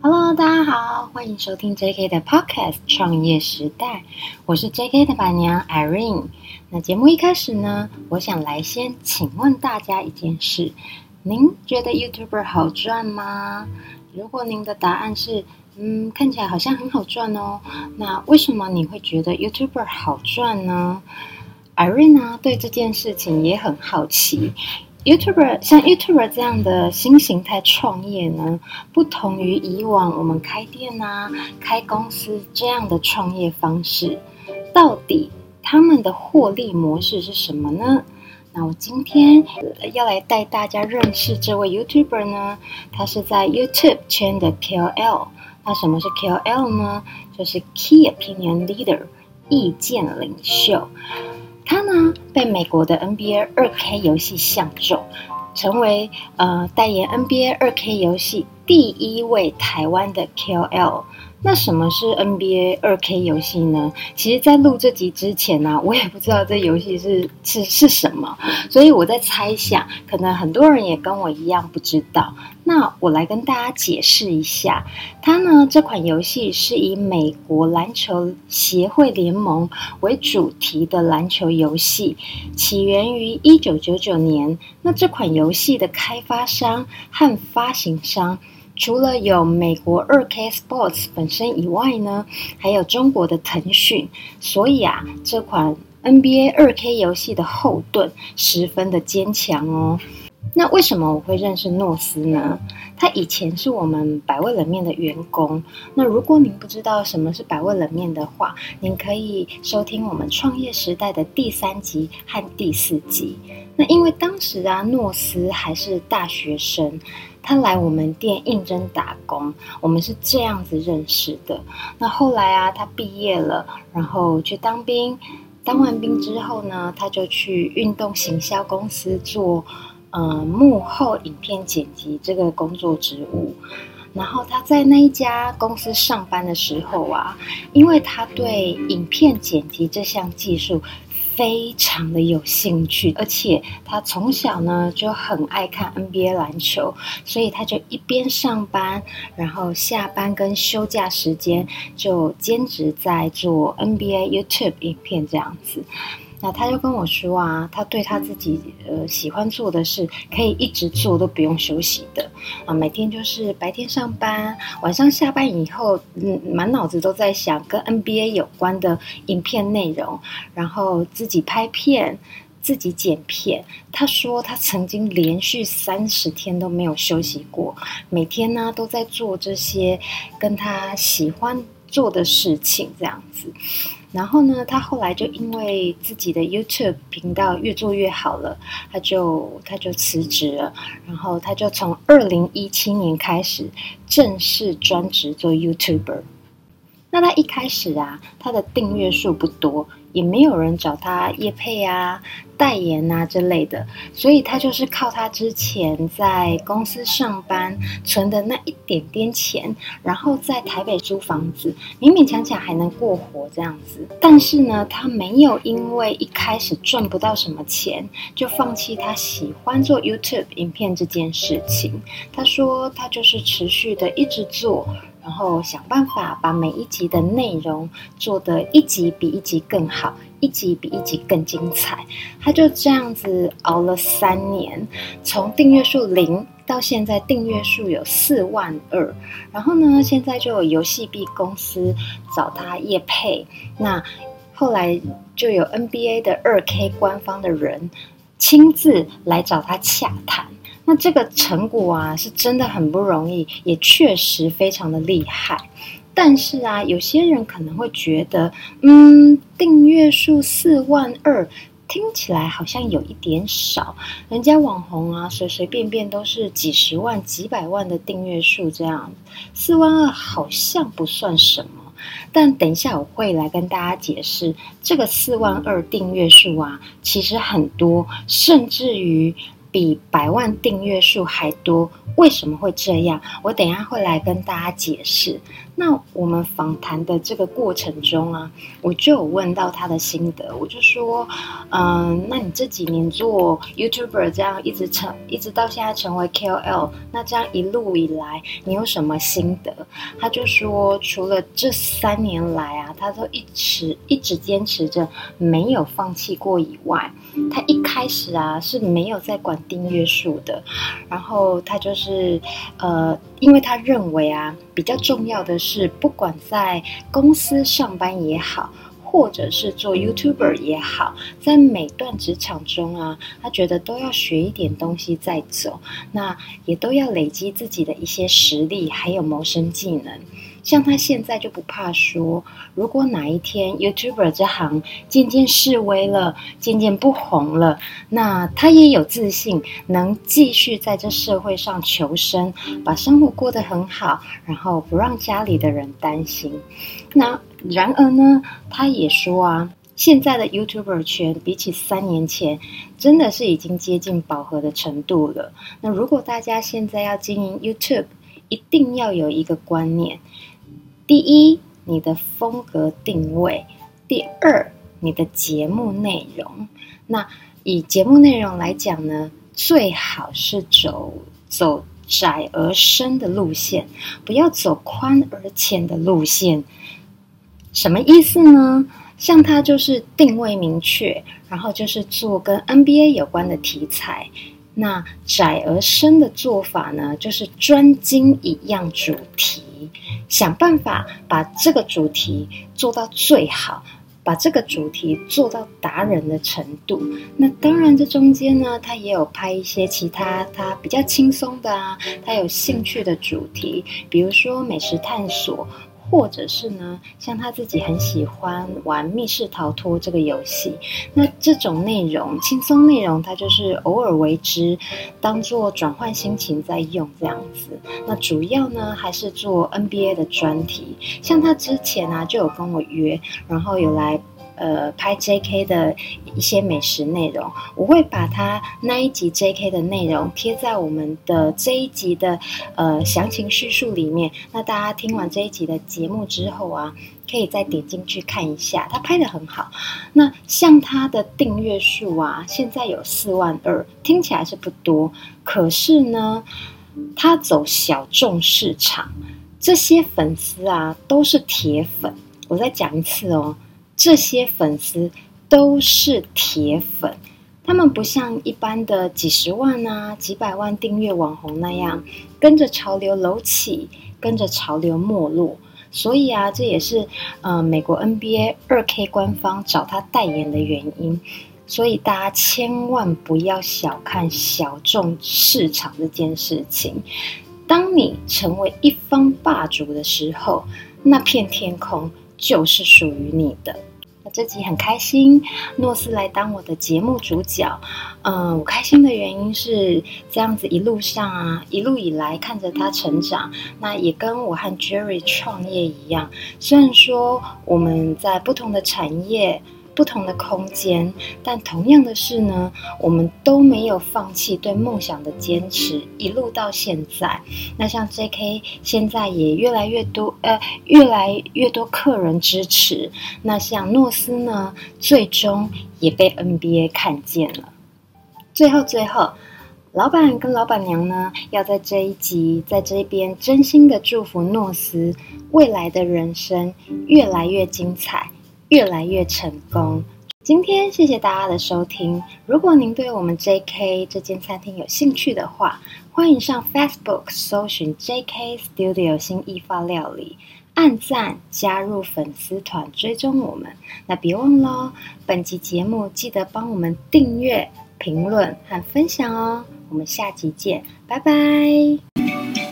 Hello，大家好，欢迎收听 JK 的 Podcast《创业时代》，我是 JK 的板娘 Irene。那节目一开始呢，我想来先请问大家一件事：您觉得 YouTuber 好赚吗？如果您的答案是嗯，看起来好像很好赚哦，那为什么你会觉得 YouTuber 好赚呢？？Irene 呢，对这件事情也很好奇。YouTuber 像 YouTuber 这样的新形态创业呢，不同于以往我们开店啊、开公司这样的创业方式，到底他们的获利模式是什么呢？那我今天要来带大家认识这位 YouTuber 呢，他是在 YouTube 圈的 KOL。那什么是 KOL 呢？就是 Key Opinion Leader，意见领袖。他呢，被美国的 NBA 二 K 游戏相中，成为呃代言 NBA 二 K 游戏第一位台湾的 KOL。那什么是 NBA 2K 游戏呢？其实，在录这集之前呢、我也不知道这游戏是是是什么，所以我在猜想，可能很多人也跟我一样不知道。那我来跟大家解释一下，它呢，这款游戏是以美国篮球协会联盟为主题的篮球游戏，起源于一九九九年。那这款游戏的开发商和发行商。除了有美国 2K Sports 本身以外呢，还有中国的腾讯，所以啊，这款 NBA 2K 游戏的后盾十分的坚强哦。那为什么我会认识诺斯呢？他以前是我们百味冷面的员工。那如果您不知道什么是百味冷面的话，您可以收听我们创业时代的第三集和第四集。那因为当时啊，诺斯还是大学生。他来我们店应征打工，我们是这样子认识的。那后来啊，他毕业了，然后去当兵。当完兵之后呢，他就去运动行销公司做，呃，幕后影片剪辑这个工作职务。然后他在那一家公司上班的时候啊，因为他对影片剪辑这项技术。非常的有兴趣，而且他从小呢就很爱看 NBA 篮球，所以他就一边上班，然后下班跟休假时间就兼职在做 NBA YouTube 影片这样子。那他就跟我说啊，他对他自己呃喜欢做的事，可以一直做都不用休息的啊，每天就是白天上班，晚上下班以后，嗯，满脑子都在想跟 NBA 有关的影片内容，然后自己拍片，自己剪片。他说他曾经连续三十天都没有休息过，每天呢都在做这些跟他喜欢做的事情，这样子。然后呢，他后来就因为自己的 YouTube 频道越做越好了，他就他就辞职了。然后他就从二零一七年开始正式专职做 YouTuber。那他一开始啊，他的订阅数不多。也没有人找他业配啊、代言啊之类的，所以他就是靠他之前在公司上班存的那一点点钱，然后在台北租房子，勉勉强强还能过活这样子。但是呢，他没有因为一开始赚不到什么钱，就放弃他喜欢做 YouTube 影片这件事情。他说他就是持续的一直做。然后想办法把每一集的内容做得一集比一集更好，一集比一集更精彩。他就这样子熬了三年，从订阅数零到现在订阅数有四万二。然后呢，现在就有游戏币公司找他业配，那后来就有 NBA 的 2K 官方的人亲自来找他洽谈。那这个成果啊，是真的很不容易，也确实非常的厉害。但是啊，有些人可能会觉得，嗯，订阅数四万二，听起来好像有一点少。人家网红啊，随随便便都是几十万、几百万的订阅数，这样四万二好像不算什么。但等一下我会来跟大家解释，这个四万二订阅数啊，其实很多，甚至于。比百万订阅数还多，为什么会这样？我等下会来跟大家解释。那我们访谈的这个过程中啊，我就有问到他的心得，我就说，嗯，那你这几年做 YouTuber 这样一直成，一直到现在成为 KOL，那这样一路以来，你有什么心得？他就说，除了这三年来啊，他都一直一直坚持着没有放弃过以外，他一开始啊是没有在管订阅数的，然后他就是呃，因为他认为啊，比较重要的是，不管在公司上班也好，或者是做 YouTuber 也好，在每段职场中啊，他觉得都要学一点东西再走，那也都要累积自己的一些实力，还有谋生技能。像他现在就不怕说，如果哪一天 YouTuber 这行渐渐式微了，渐渐不红了，那他也有自信能继续在这社会上求生，把生活过得很好，然后不让家里的人担心。那然而呢，他也说啊，现在的 YouTuber 圈比起三年前，真的是已经接近饱和的程度了。那如果大家现在要经营 YouTube，一定要有一个观念。第一，你的风格定位；第二，你的节目内容。那以节目内容来讲呢，最好是走走窄而深的路线，不要走宽而浅的路线。什么意思呢？像他就是定位明确，然后就是做跟 NBA 有关的题材。那窄而深的做法呢，就是专精一样主题。想办法把这个主题做到最好，把这个主题做到达人的程度。那当然，这中间呢，他也有拍一些其他他比较轻松的啊，他有兴趣的主题，比如说美食探索。或者是呢，像他自己很喜欢玩密室逃脱这个游戏，那这种内容轻松内容，他就是偶尔为之，当做转换心情在用这样子。那主要呢还是做 NBA 的专题，像他之前啊就有跟我约，然后有来。呃，拍 JK 的一些美食内容，我会把他那一集 JK 的内容贴在我们的这一集的呃详情叙述里面。那大家听完这一集的节目之后啊，可以再点进去看一下，他拍得很好。那像他的订阅数啊，现在有四万二，听起来是不多，可是呢，他走小众市场，这些粉丝啊都是铁粉。我再讲一次哦。这些粉丝都是铁粉，他们不像一般的几十万啊、几百万订阅网红那样跟着潮流楼起，跟着潮流没落。所以啊，这也是呃美国 NBA 2K 官方找他代言的原因。所以大家千万不要小看小众市场这件事情。当你成为一方霸主的时候，那片天空就是属于你的。那这集很开心，诺斯来当我的节目主角。嗯，我开心的原因是这样子，一路上啊，一路以来看着他成长，那也跟我和 Jerry 创业一样。虽然说我们在不同的产业。不同的空间，但同样的是呢，我们都没有放弃对梦想的坚持，一路到现在。那像 JK 现在也越来越多，呃，越来越多客人支持。那像诺斯呢，最终也被 NBA 看见了。最后，最后，老板跟老板娘呢，要在这一集在这边真心的祝福诺斯未来的人生越来越精彩。越来越成功。今天谢谢大家的收听。如果您对我们 JK 这间餐厅有兴趣的话，欢迎上 Facebook 搜寻 JK Studio 新意法料理，按赞加入粉丝团，追踪我们。那别忘了，本集节目记得帮我们订阅、评论和分享哦。我们下集见，拜拜。